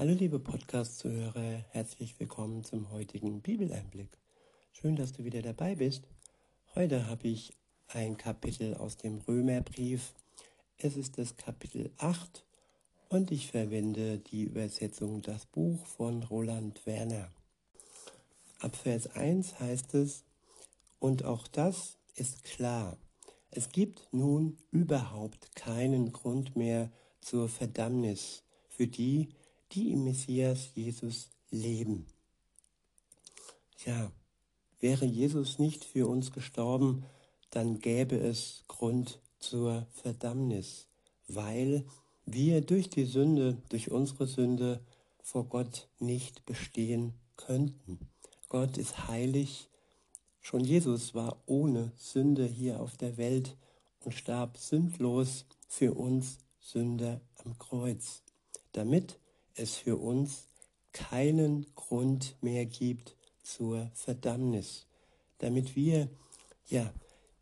Hallo liebe Podcast-Zuhörer, herzlich willkommen zum heutigen Bibeleinblick. Schön, dass du wieder dabei bist. Heute habe ich ein Kapitel aus dem Römerbrief. Es ist das Kapitel 8 und ich verwende die Übersetzung Das Buch von Roland Werner. Ab Vers 1 heißt es, und auch das ist klar. Es gibt nun überhaupt keinen Grund mehr zur Verdammnis für die, die im Messias Jesus leben. Ja, wäre Jesus nicht für uns gestorben, dann gäbe es Grund zur Verdammnis, weil wir durch die Sünde, durch unsere Sünde vor Gott nicht bestehen könnten. Gott ist heilig. Schon Jesus war ohne Sünde hier auf der Welt und starb sündlos für uns Sünder am Kreuz, damit es für uns keinen Grund mehr gibt zur Verdammnis, damit wir ja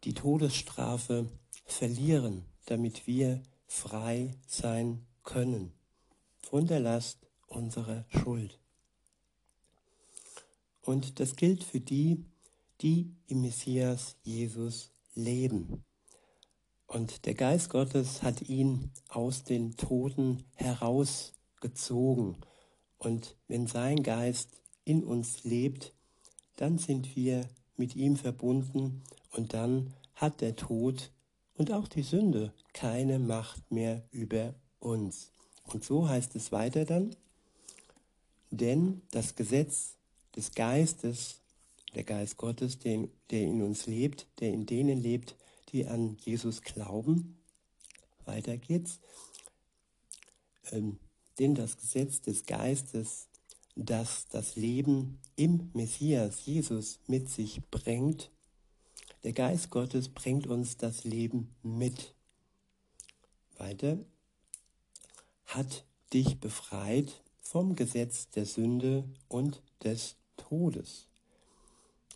die Todesstrafe verlieren, damit wir frei sein können von der Last unserer Schuld. Und das gilt für die, die im Messias Jesus leben. Und der Geist Gottes hat ihn aus den Toten heraus gezogen. Und wenn sein Geist in uns lebt, dann sind wir mit ihm verbunden und dann hat der Tod und auch die Sünde keine Macht mehr über uns. Und so heißt es weiter dann, denn das Gesetz des Geistes, der Geist Gottes, der, der in uns lebt, der in denen lebt, die an Jesus glauben, weiter geht's, ähm, denn das Gesetz des Geistes, das das Leben im Messias Jesus mit sich bringt, der Geist Gottes bringt uns das Leben mit. Weiter, hat dich befreit vom Gesetz der Sünde und des Todes.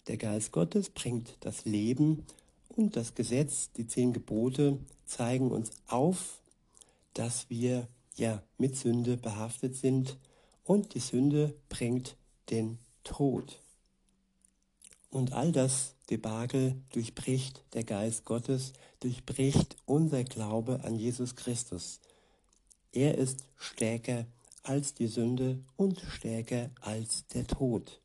Der Geist Gottes bringt das Leben und das Gesetz, die zehn Gebote, zeigen uns auf, dass wir ja mit Sünde behaftet sind und die Sünde bringt den Tod. Und all das Debakel durchbricht der Geist Gottes, durchbricht unser Glaube an Jesus Christus. Er ist stärker als die Sünde und stärker als der Tod.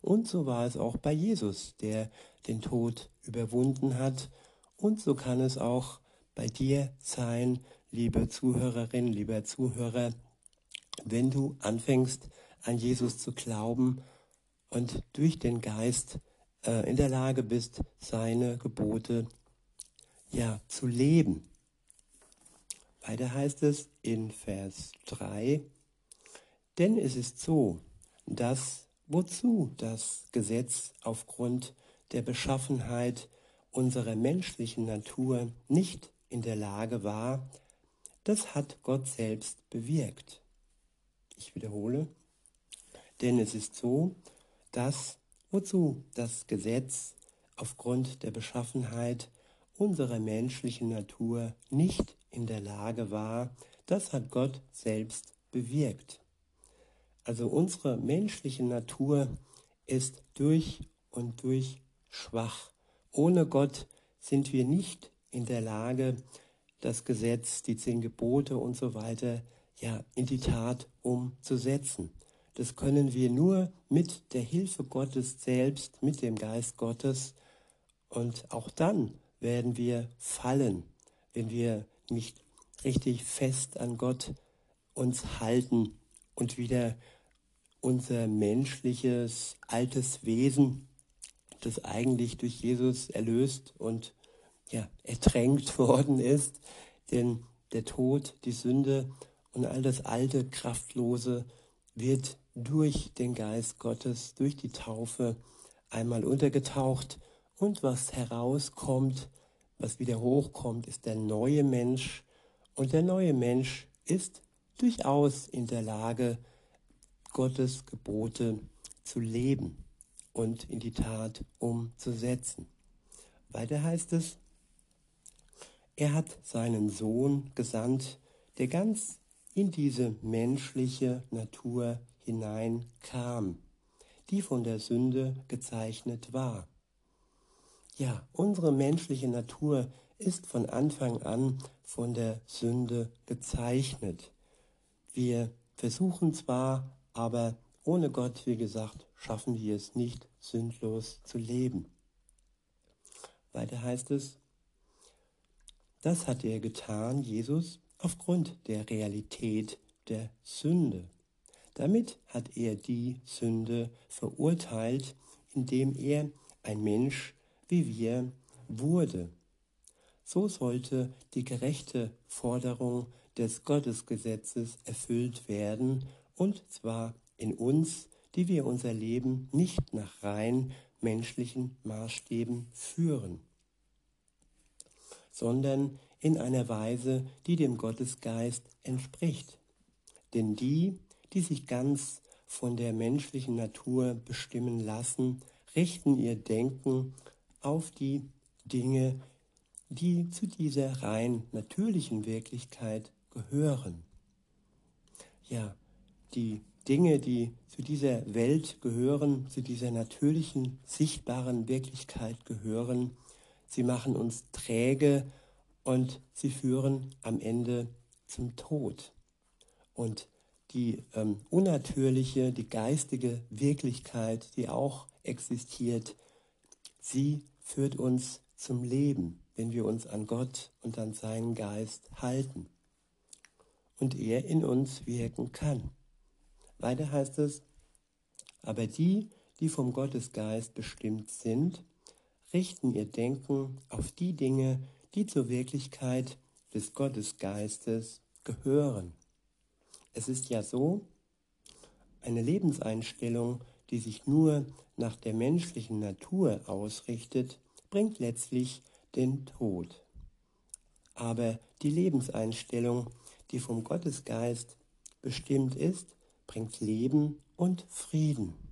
Und so war es auch bei Jesus, der den Tod überwunden hat. Und so kann es auch bei dir sein, liebe Zuhörerin, lieber Zuhörer, wenn du anfängst an Jesus zu glauben und durch den Geist äh, in der Lage bist, seine Gebote ja zu leben. Weiter heißt es in Vers 3, denn es ist so, dass wozu das Gesetz aufgrund der Beschaffenheit unserer menschlichen Natur nicht in der Lage war, das hat Gott selbst bewirkt. Ich wiederhole, denn es ist so, dass wozu das Gesetz aufgrund der Beschaffenheit unserer menschlichen Natur nicht in der Lage war, das hat Gott selbst bewirkt. Also unsere menschliche Natur ist durch und durch schwach. Ohne Gott sind wir nicht in der Lage, das Gesetz, die zehn Gebote und so weiter ja in die Tat umzusetzen. Das können wir nur mit der Hilfe Gottes selbst, mit dem Geist Gottes. Und auch dann werden wir fallen, wenn wir nicht richtig fest an Gott uns halten und wieder unser menschliches altes Wesen, das eigentlich durch Jesus erlöst und ja, ertränkt worden ist, denn der Tod, die Sünde und all das alte, kraftlose wird durch den Geist Gottes, durch die Taufe einmal untergetaucht. Und was herauskommt, was wieder hochkommt, ist der neue Mensch. Und der neue Mensch ist durchaus in der Lage, Gottes Gebote zu leben und in die Tat umzusetzen. Weiter heißt es, er hat seinen Sohn gesandt, der ganz in diese menschliche Natur hineinkam, die von der Sünde gezeichnet war. Ja, unsere menschliche Natur ist von Anfang an von der Sünde gezeichnet. Wir versuchen zwar, aber ohne Gott, wie gesagt, schaffen wir es nicht, sündlos zu leben. Weiter heißt es, das hat er getan, Jesus, aufgrund der Realität der Sünde. Damit hat er die Sünde verurteilt, indem er ein Mensch wie wir wurde. So sollte die gerechte Forderung des Gottesgesetzes erfüllt werden, und zwar in uns, die wir unser Leben nicht nach rein menschlichen Maßstäben führen, sondern in einer Weise, die dem Gottesgeist entspricht. Denn die, die sich ganz von der menschlichen Natur bestimmen lassen, richten ihr Denken auf die Dinge, die zu dieser rein natürlichen Wirklichkeit gehören. Ja, die Dinge, die zu dieser Welt gehören, zu dieser natürlichen, sichtbaren Wirklichkeit gehören, sie machen uns träge und sie führen am Ende zum Tod. Und die ähm, unnatürliche, die geistige Wirklichkeit, die auch existiert, sie führt uns zum Leben, wenn wir uns an Gott und an seinen Geist halten und er in uns wirken kann. Weiter heißt es, aber die, die vom Gottesgeist bestimmt sind, richten ihr Denken auf die Dinge, die zur Wirklichkeit des Gottesgeistes gehören. Es ist ja so, eine Lebenseinstellung, die sich nur nach der menschlichen Natur ausrichtet, bringt letztlich den Tod. Aber die Lebenseinstellung, die vom Gottesgeist bestimmt ist, bringt Leben und Frieden.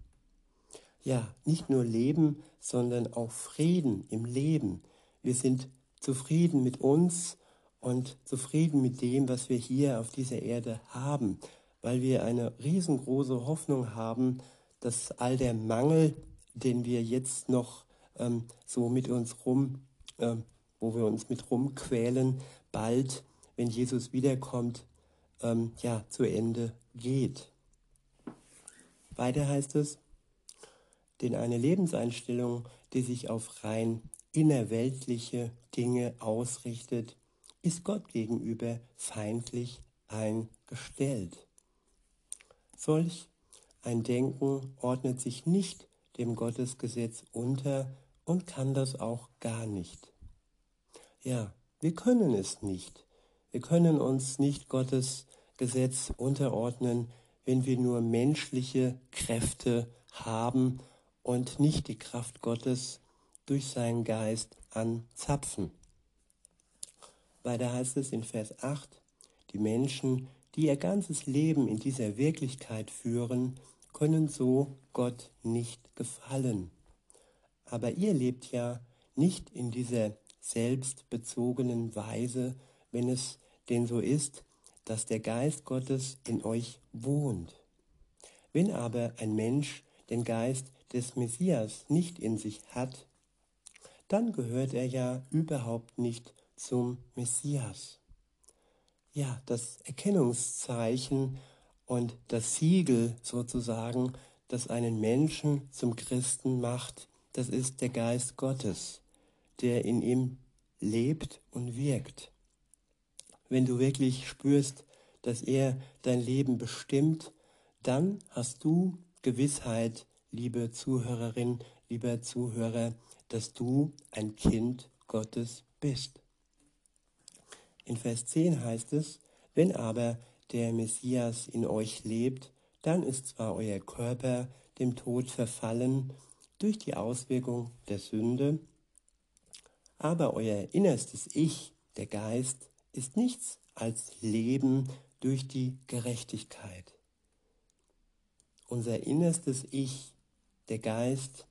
Ja, nicht nur Leben, sondern auch Frieden im Leben. Wir sind zufrieden mit uns und zufrieden mit dem, was wir hier auf dieser Erde haben, weil wir eine riesengroße Hoffnung haben, dass all der Mangel, den wir jetzt noch ähm, so mit uns rum, ähm, wo wir uns mit rumquälen, bald, wenn Jesus wiederkommt, ähm, ja, zu Ende geht. Weiter heißt es, denn eine Lebenseinstellung, die sich auf rein innerweltliche Dinge ausrichtet, ist Gott gegenüber feindlich eingestellt. Solch ein Denken ordnet sich nicht dem Gottesgesetz unter und kann das auch gar nicht. Ja, wir können es nicht. Wir können uns nicht Gottes Gesetz unterordnen, wenn wir nur menschliche Kräfte haben und nicht die Kraft Gottes durch seinen Geist anzapfen. Weiter heißt es in Vers 8, die Menschen, die ihr ganzes Leben in dieser Wirklichkeit führen, können so Gott nicht gefallen. Aber ihr lebt ja nicht in dieser selbstbezogenen Weise, wenn es denn so ist, dass der Geist Gottes in euch wohnt. Wenn aber ein Mensch den Geist des Messias nicht in sich hat, dann gehört er ja überhaupt nicht zum Messias. Ja, das Erkennungszeichen und das Siegel sozusagen, das einen Menschen zum Christen macht, das ist der Geist Gottes, der in ihm lebt und wirkt. Wenn du wirklich spürst, dass er dein Leben bestimmt, dann hast du Gewissheit, liebe Zuhörerin, lieber Zuhörer, dass du ein Kind Gottes bist. In Vers 10 heißt es, wenn aber der Messias in euch lebt, dann ist zwar euer Körper dem Tod verfallen durch die Auswirkung der Sünde, aber euer innerstes Ich, der Geist, ist nichts als Leben durch die Gerechtigkeit. Unser innerstes Ich, der Geist,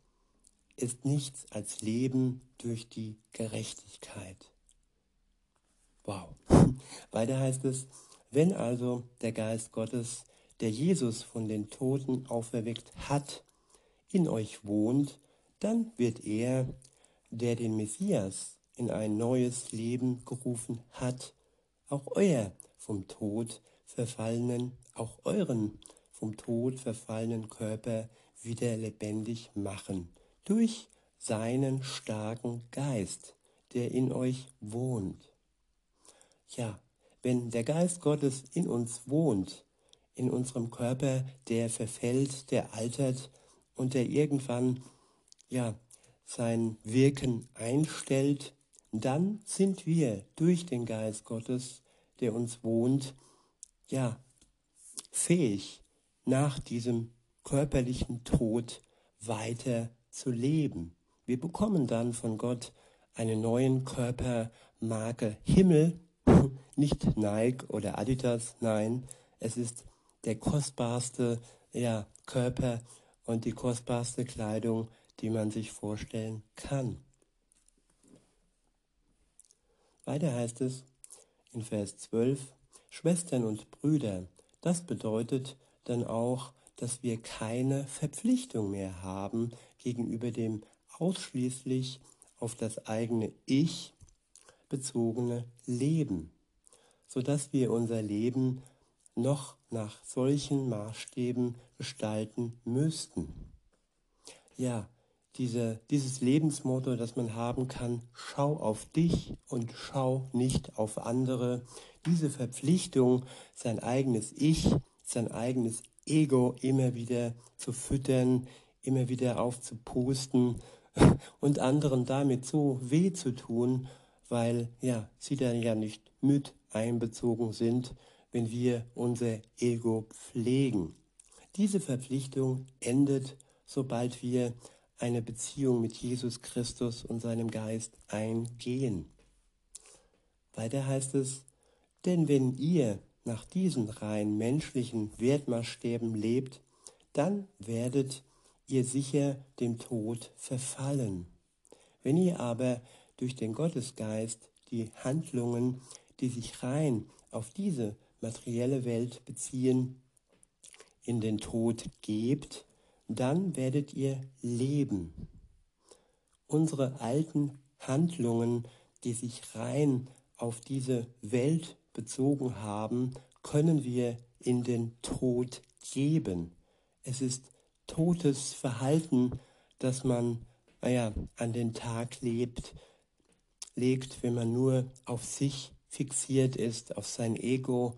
ist nichts als Leben durch die Gerechtigkeit. Wow. Weiter heißt es, Wenn also der Geist Gottes, der Jesus von den Toten auferweckt hat, in euch wohnt, dann wird er, der den Messias in ein neues Leben gerufen hat, auch euer vom Tod verfallenen, auch euren vom Tod verfallenen Körper wieder lebendig machen, durch seinen starken Geist, der in euch wohnt. Ja, wenn der Geist Gottes in uns wohnt, in unserem Körper, der verfällt, der altert und der irgendwann ja sein Wirken einstellt, dann sind wir durch den Geist Gottes, der uns wohnt, ja fähig, nach diesem körperlichen Tod weiter zu leben. Wir bekommen dann von Gott einen neuen Körper, Marke Himmel, nicht Nike oder Adidas, nein, es ist der kostbarste ja, Körper und die kostbarste Kleidung, die man sich vorstellen kann. Weiter heißt es in Vers 12, Schwestern und Brüder, das bedeutet dann auch, dass wir keine Verpflichtung mehr haben gegenüber dem ausschließlich auf das eigene Ich bezogene Leben, sodass wir unser Leben noch nach solchen Maßstäben gestalten müssten. Ja, diese, dieses Lebensmotto, das man haben kann, schau auf dich und schau nicht auf andere, diese Verpflichtung, sein eigenes Ich, sein eigenes Ego immer wieder zu füttern, immer wieder aufzupusten und anderen damit so weh zu tun, weil ja, sie dann ja nicht mit einbezogen sind, wenn wir unser Ego pflegen. Diese Verpflichtung endet, sobald wir eine Beziehung mit Jesus Christus und seinem Geist eingehen. Weiter heißt es, denn wenn ihr nach diesen rein menschlichen Wertmaßstäben lebt, dann werdet ihr sicher dem Tod verfallen. Wenn ihr aber durch den Gottesgeist die Handlungen, die sich rein auf diese materielle Welt beziehen, in den Tod gebt, dann werdet ihr leben. Unsere alten Handlungen, die sich rein auf diese Welt bezogen haben, können wir in den Tod geben. Es ist totes Verhalten, das man naja, an den Tag lebt, legt, wenn man nur auf sich fixiert ist, auf sein Ego,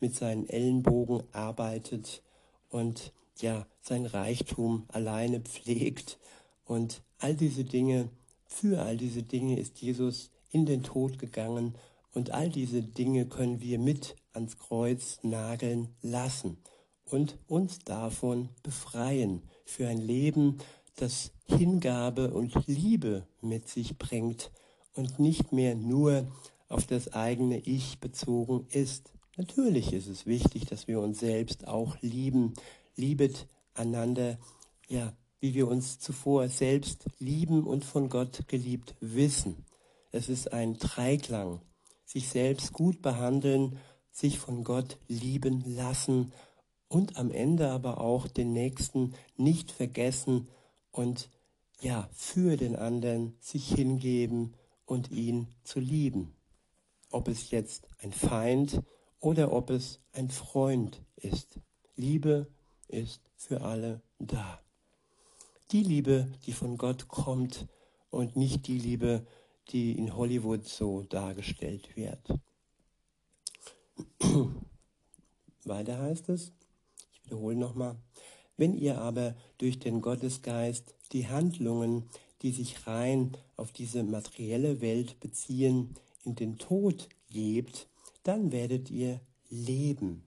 mit seinen Ellenbogen arbeitet und ja, sein Reichtum alleine pflegt. Und all diese Dinge, für all diese Dinge ist Jesus in den Tod gegangen und all diese Dinge können wir mit ans Kreuz nageln lassen und uns davon befreien für ein Leben, das Hingabe und Liebe mit sich bringt und nicht mehr nur auf das eigene Ich bezogen ist. Natürlich ist es wichtig, dass wir uns selbst auch lieben, liebet einander, ja, wie wir uns zuvor selbst lieben und von Gott geliebt wissen. Es ist ein Dreiklang, sich selbst gut behandeln, sich von Gott lieben lassen und am Ende aber auch den Nächsten nicht vergessen und ja, für den anderen sich hingeben und ihn zu lieben. Ob es jetzt ein Feind oder ob es ein Freund ist. Liebe ist für alle da. Die Liebe, die von Gott kommt und nicht die Liebe, die in Hollywood so dargestellt wird. Weiter heißt es, ich wiederhole nochmal, wenn ihr aber durch den Gottesgeist die Handlungen, die sich rein auf diese materielle Welt beziehen, in den Tod gebt, dann werdet ihr leben.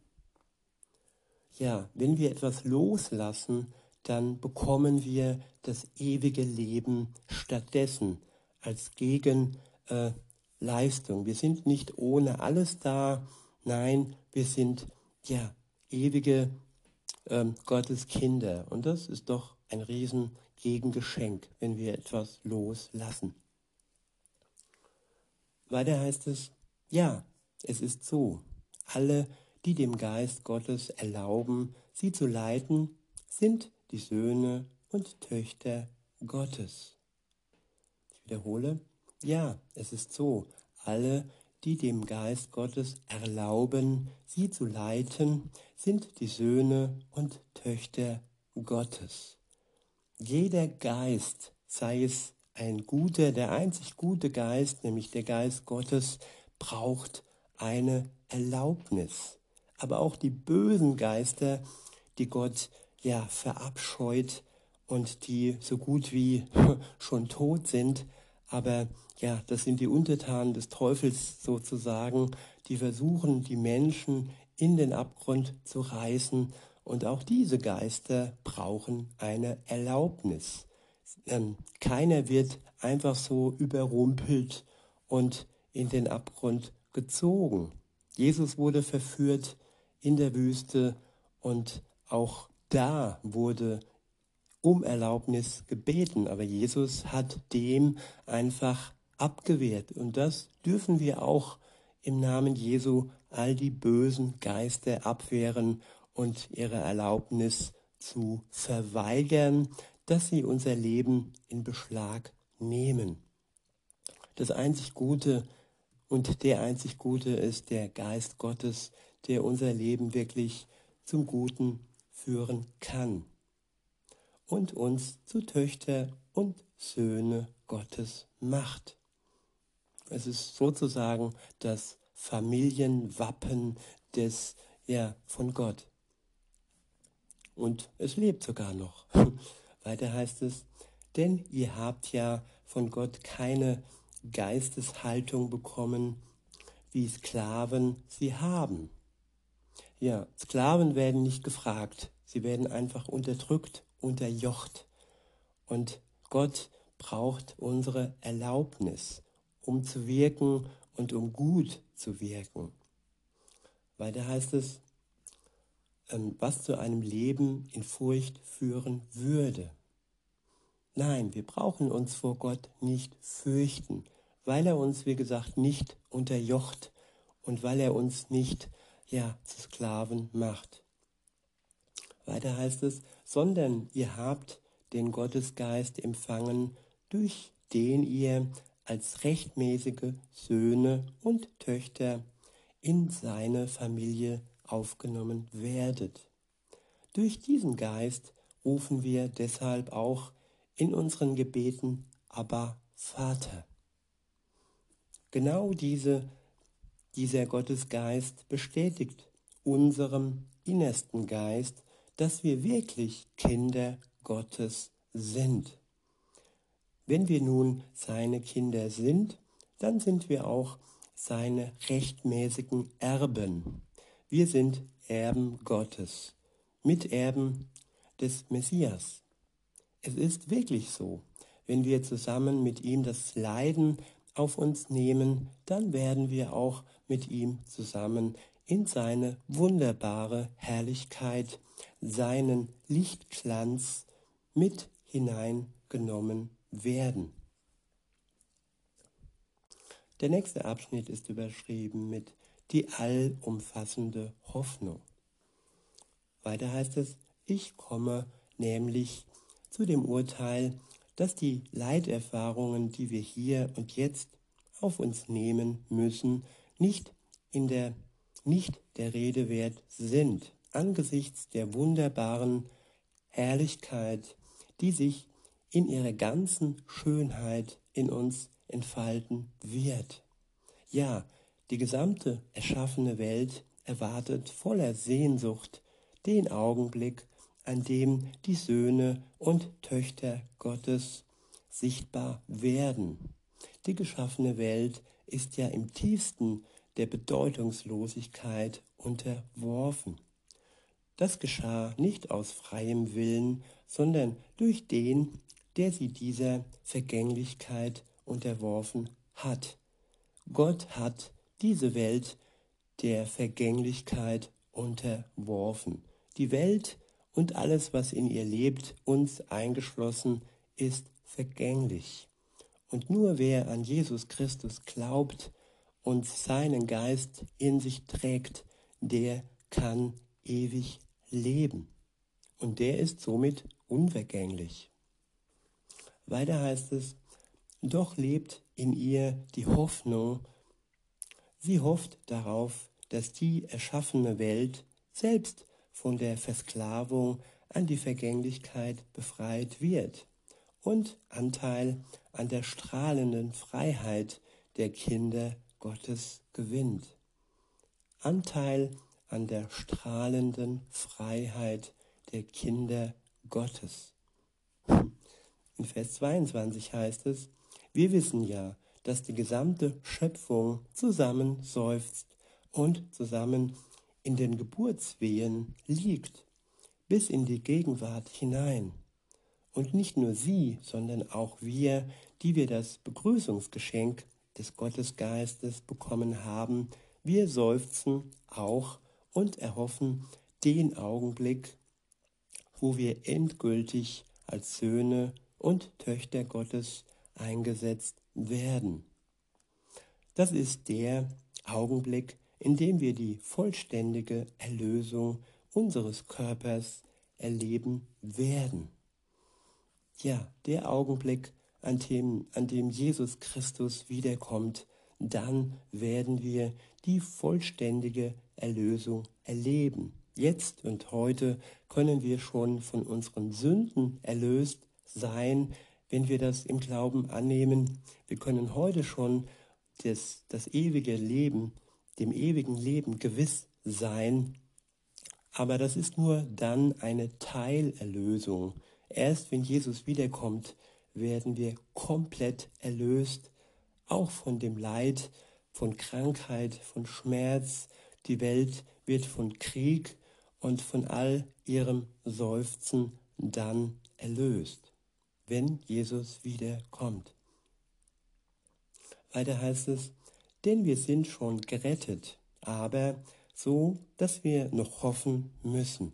Ja, wenn wir etwas loslassen, dann bekommen wir das ewige Leben stattdessen als Gegenleistung. Äh, wir sind nicht ohne alles da, nein, wir sind ja ewige ähm, Gottes Kinder. Und das ist doch ein riesen Gegengeschenk, wenn wir etwas loslassen. Weiter heißt es, ja, es ist so. Alle, die dem Geist Gottes erlauben, sie zu leiten, sind die Söhne und Töchter Gottes. Wiederhole, ja, es ist so, alle, die dem Geist Gottes erlauben, sie zu leiten, sind die Söhne und Töchter Gottes. Jeder Geist, sei es ein guter, der einzig gute Geist, nämlich der Geist Gottes, braucht eine Erlaubnis. Aber auch die bösen Geister, die Gott ja verabscheut und die so gut wie schon tot sind, aber ja, das sind die Untertanen des Teufels sozusagen, die versuchen, die Menschen in den Abgrund zu reißen. Und auch diese Geister brauchen eine Erlaubnis. Ähm, keiner wird einfach so überrumpelt und in den Abgrund gezogen. Jesus wurde verführt in der Wüste und auch da wurde um Erlaubnis gebeten, aber Jesus hat dem einfach abgewehrt. Und das dürfen wir auch im Namen Jesu all die bösen Geister abwehren und ihre Erlaubnis zu verweigern, dass sie unser Leben in Beschlag nehmen. Das einzig Gute und der einzig Gute ist der Geist Gottes, der unser Leben wirklich zum Guten führen kann und uns zu Töchter und Söhne Gottes macht. Es ist sozusagen das Familienwappen des, ja, von Gott. Und es lebt sogar noch. Weiter heißt es, denn ihr habt ja von Gott keine Geisteshaltung bekommen, wie Sklaven sie haben. Ja, Sklaven werden nicht gefragt, sie werden einfach unterdrückt, unterjocht. Und Gott braucht unsere Erlaubnis um zu wirken und um gut zu wirken. Weiter heißt es, ähm, was zu einem Leben in Furcht führen würde. Nein, wir brauchen uns vor Gott nicht fürchten, weil er uns, wie gesagt, nicht unterjocht und weil er uns nicht ja, zu Sklaven macht. Weiter heißt es, sondern ihr habt den Gottesgeist empfangen, durch den ihr als rechtmäßige Söhne und Töchter in seine Familie aufgenommen werdet. Durch diesen Geist rufen wir deshalb auch in unseren Gebeten aber Vater. Genau diese, dieser Gottesgeist bestätigt unserem innersten Geist, dass wir wirklich Kinder Gottes sind. Wenn wir nun seine Kinder sind, dann sind wir auch seine rechtmäßigen Erben. Wir sind Erben Gottes, Miterben des Messias. Es ist wirklich so. Wenn wir zusammen mit ihm das Leiden auf uns nehmen, dann werden wir auch mit ihm zusammen in seine wunderbare Herrlichkeit, seinen Lichtglanz mit hineingenommen werden. Der nächste Abschnitt ist überschrieben mit die allumfassende Hoffnung. Weiter heißt es, ich komme nämlich zu dem Urteil, dass die Leiterfahrungen, die wir hier und jetzt auf uns nehmen müssen, nicht in der nicht der Rede wert sind angesichts der wunderbaren Herrlichkeit, die sich in ihrer ganzen Schönheit in uns entfalten wird. Ja, die gesamte erschaffene Welt erwartet voller Sehnsucht den Augenblick, an dem die Söhne und Töchter Gottes sichtbar werden. Die geschaffene Welt ist ja im tiefsten der Bedeutungslosigkeit unterworfen. Das geschah nicht aus freiem Willen, sondern durch den, der sie dieser Vergänglichkeit unterworfen hat. Gott hat diese Welt der Vergänglichkeit unterworfen. Die Welt und alles, was in ihr lebt, uns eingeschlossen, ist vergänglich. Und nur wer an Jesus Christus glaubt und seinen Geist in sich trägt, der kann ewig leben. Und der ist somit unvergänglich. Weiter heißt es, doch lebt in ihr die Hoffnung. Sie hofft darauf, dass die erschaffene Welt selbst von der Versklavung an die Vergänglichkeit befreit wird und Anteil an der strahlenden Freiheit der Kinder Gottes gewinnt. Anteil an der strahlenden Freiheit der Kinder Gottes. In Vers 22 heißt es, wir wissen ja, dass die gesamte Schöpfung zusammen seufzt und zusammen in den Geburtswehen liegt, bis in die Gegenwart hinein. Und nicht nur sie, sondern auch wir, die wir das Begrüßungsgeschenk des Gottesgeistes bekommen haben, wir seufzen auch und erhoffen den Augenblick, wo wir endgültig als Söhne und Töchter Gottes eingesetzt werden. Das ist der Augenblick, in dem wir die vollständige Erlösung unseres Körpers erleben werden. Ja, der Augenblick, an dem, an dem Jesus Christus wiederkommt, dann werden wir die vollständige Erlösung erleben. Jetzt und heute können wir schon von unseren Sünden erlöst sein, wenn wir das im Glauben annehmen. Wir können heute schon das, das ewige Leben, dem ewigen Leben gewiss sein. Aber das ist nur dann eine Teilerlösung. Erst wenn Jesus wiederkommt, werden wir komplett erlöst, auch von dem Leid, von Krankheit, von Schmerz. Die Welt wird von Krieg und von all ihrem Seufzen dann erlöst wenn Jesus wiederkommt. Weiter heißt es, denn wir sind schon gerettet, aber so, dass wir noch hoffen müssen.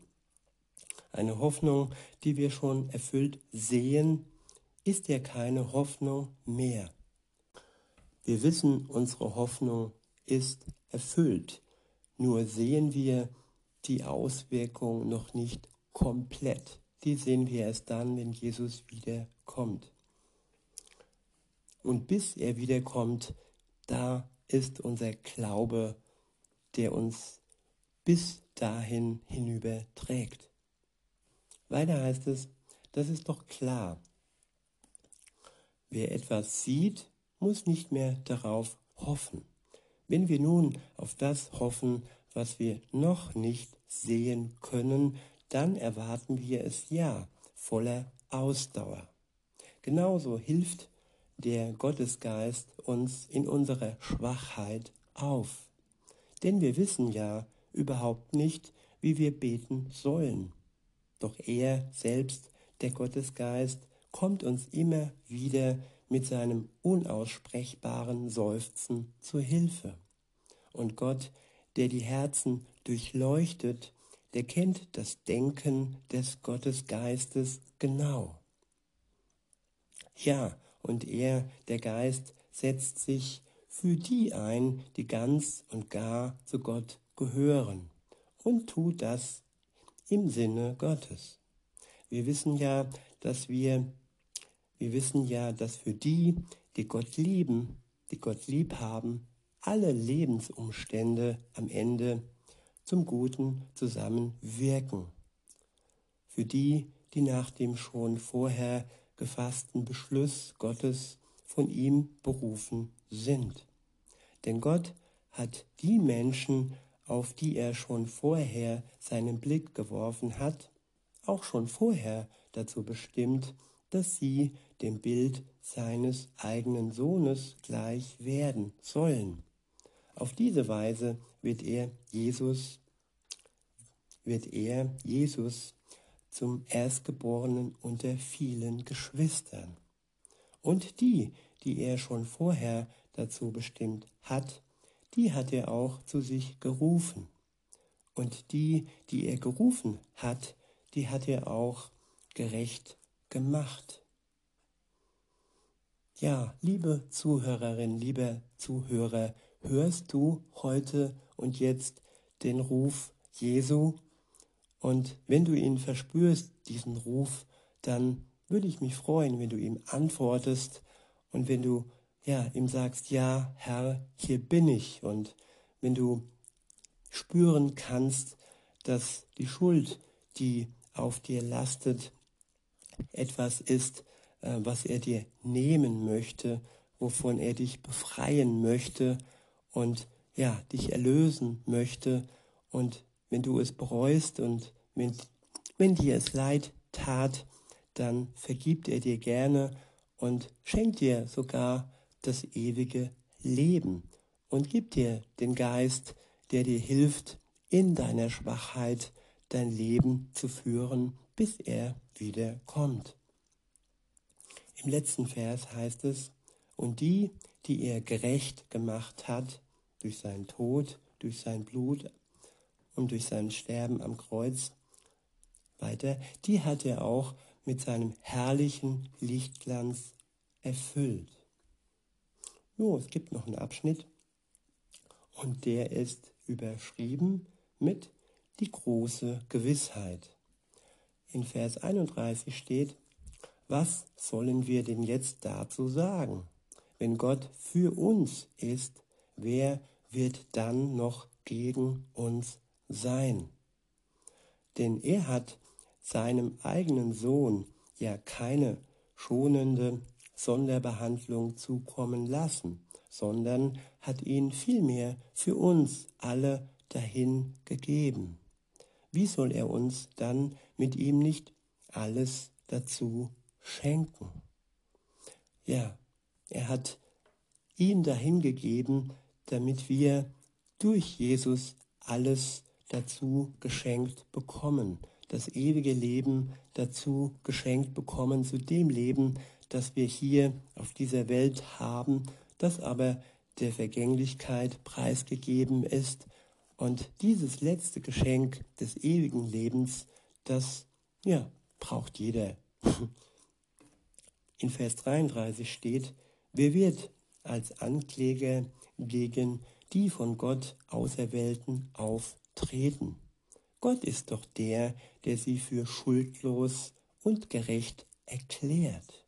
Eine Hoffnung, die wir schon erfüllt sehen, ist ja keine Hoffnung mehr. Wir wissen, unsere Hoffnung ist erfüllt, nur sehen wir die Auswirkung noch nicht komplett die sehen wir erst dann, wenn Jesus wiederkommt. Und bis er wiederkommt, da ist unser Glaube, der uns bis dahin hinüber trägt. Weiter heißt es, das ist doch klar. Wer etwas sieht, muss nicht mehr darauf hoffen. Wenn wir nun auf das hoffen, was wir noch nicht sehen können, dann erwarten wir es ja voller Ausdauer. Genauso hilft der Gottesgeist uns in unserer Schwachheit auf. Denn wir wissen ja überhaupt nicht, wie wir beten sollen. Doch er selbst, der Gottesgeist, kommt uns immer wieder mit seinem unaussprechbaren Seufzen zu Hilfe. Und Gott, der die Herzen durchleuchtet, der kennt das Denken des Gottesgeistes genau. Ja, und er, der Geist, setzt sich für die ein, die ganz und gar zu Gott gehören und tut das im Sinne Gottes. Wir wissen ja, dass wir, wir wissen ja, dass für die, die Gott lieben, die Gott lieb haben, alle Lebensumstände am Ende zum Guten zusammenwirken. Für die, die nach dem schon vorher gefassten Beschluss Gottes von ihm berufen sind. Denn Gott hat die Menschen, auf die er schon vorher seinen Blick geworfen hat, auch schon vorher dazu bestimmt, dass sie dem Bild seines eigenen Sohnes gleich werden sollen. Auf diese Weise wird er Jesus, wird er Jesus zum Erstgeborenen unter vielen Geschwistern. Und die, die er schon vorher dazu bestimmt hat, die hat er auch zu sich gerufen. Und die, die er gerufen hat, die hat er auch gerecht gemacht. Ja, liebe Zuhörerin, lieber Zuhörer, hörst du heute und jetzt den Ruf Jesu. Und wenn du ihn verspürst, diesen Ruf, dann würde ich mich freuen, wenn du ihm antwortest und wenn du ja, ihm sagst, ja, Herr, hier bin ich. Und wenn du spüren kannst, dass die Schuld, die auf dir lastet, etwas ist, äh, was er dir nehmen möchte, wovon er dich befreien möchte und ja, dich erlösen möchte. Und wenn du es bereust und wenn, wenn dir es leid tat, dann vergibt er dir gerne und schenkt dir sogar das ewige Leben und gibt dir den Geist, der dir hilft, in deiner Schwachheit dein Leben zu führen, bis er wieder kommt. Im letzten Vers heißt es, und die, die er gerecht gemacht hat, durch seinen Tod, durch sein Blut und durch sein Sterben am Kreuz, weiter, die hat er auch mit seinem herrlichen Lichtglanz erfüllt. Jo, es gibt noch einen Abschnitt und der ist überschrieben mit die große Gewissheit. In Vers 31 steht, was sollen wir denn jetzt dazu sagen? Wenn Gott für uns ist, wer wird dann noch gegen uns sein? Denn er hat seinem eigenen Sohn ja keine schonende Sonderbehandlung zukommen lassen, sondern hat ihn vielmehr für uns alle dahin gegeben. Wie soll er uns dann mit ihm nicht alles dazu schenken? Ja, er hat ihn dahin gegeben, damit wir durch Jesus alles dazu geschenkt bekommen, das ewige Leben dazu geschenkt bekommen, zu dem Leben, das wir hier auf dieser Welt haben, das aber der Vergänglichkeit preisgegeben ist. Und dieses letzte Geschenk des ewigen Lebens, das ja, braucht jeder. In Vers 33 steht, wer wird als Ankläger gegen die von Gott Auserwählten auftreten? Gott ist doch der, der sie für schuldlos und gerecht erklärt.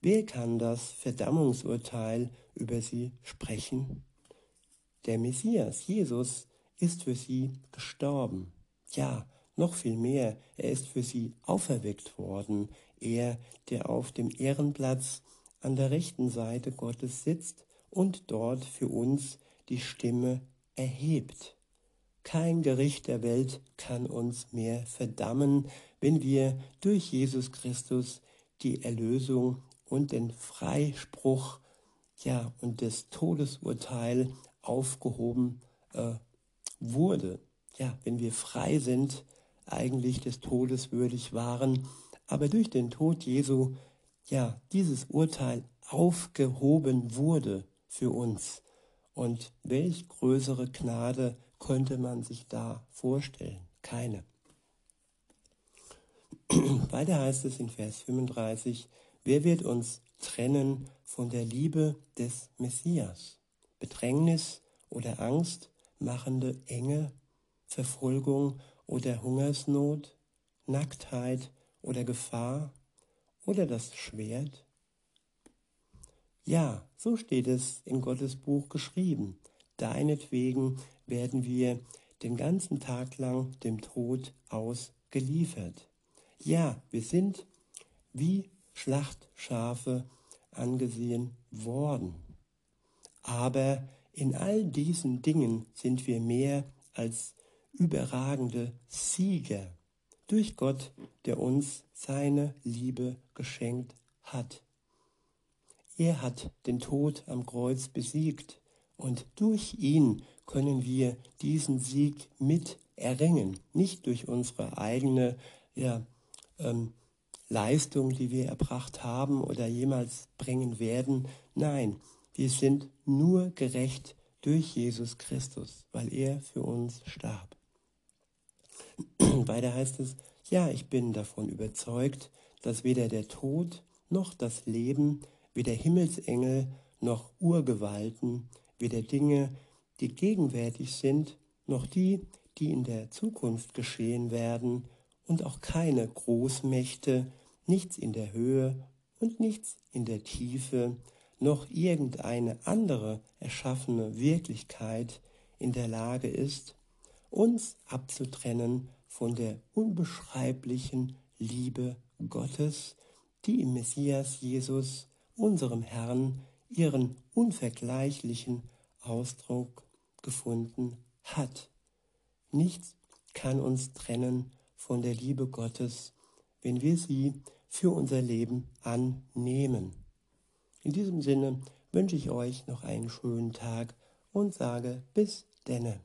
Wer kann das Verdammungsurteil über sie sprechen? Der Messias, Jesus, ist für sie gestorben. Ja, noch viel mehr, er ist für sie auferweckt worden. Er, der auf dem Ehrenplatz an der rechten Seite Gottes sitzt und dort für uns die Stimme erhebt. Kein Gericht der Welt kann uns mehr verdammen, wenn wir durch Jesus Christus die Erlösung und den Freispruch ja, und das Todesurteil aufgehoben äh, wurde. Ja, wenn wir frei sind, eigentlich des Todes würdig waren, aber durch den Tod Jesu, ja, dieses Urteil aufgehoben wurde für uns. Und welch größere Gnade könnte man sich da vorstellen? Keine. Weiter heißt es in Vers 35, Wer wird uns trennen von der Liebe des Messias? Bedrängnis oder Angst, machende Enge, Verfolgung oder Hungersnot, Nacktheit oder Gefahr oder das Schwert? Ja, so steht es in Gottes Buch geschrieben. Deinetwegen werden wir den ganzen Tag lang dem Tod ausgeliefert. Ja, wir sind wie Schlachtschafe angesehen worden. Aber in all diesen Dingen sind wir mehr als überragende Sieger durch Gott, der uns seine Liebe geschenkt hat. Er hat den Tod am Kreuz besiegt und durch ihn können wir diesen Sieg mit erringen, nicht durch unsere eigene ja, ähm, Leistung, die wir erbracht haben oder jemals bringen werden. Nein, wir sind nur gerecht durch Jesus Christus, weil er für uns starb. Weiter heißt es, ja, ich bin davon überzeugt, dass weder der Tod noch das Leben, weder Himmelsengel noch Urgewalten, weder Dinge, die gegenwärtig sind, noch die, die in der Zukunft geschehen werden, und auch keine Großmächte, nichts in der Höhe und nichts in der Tiefe, noch irgendeine andere erschaffene Wirklichkeit in der Lage ist, uns abzutrennen von der unbeschreiblichen Liebe Gottes, die im Messias Jesus, unserem Herrn, ihren unvergleichlichen Ausdruck gefunden hat. Nichts kann uns trennen von der Liebe Gottes, wenn wir sie für unser Leben annehmen. In diesem Sinne wünsche ich euch noch einen schönen Tag und sage bis denne.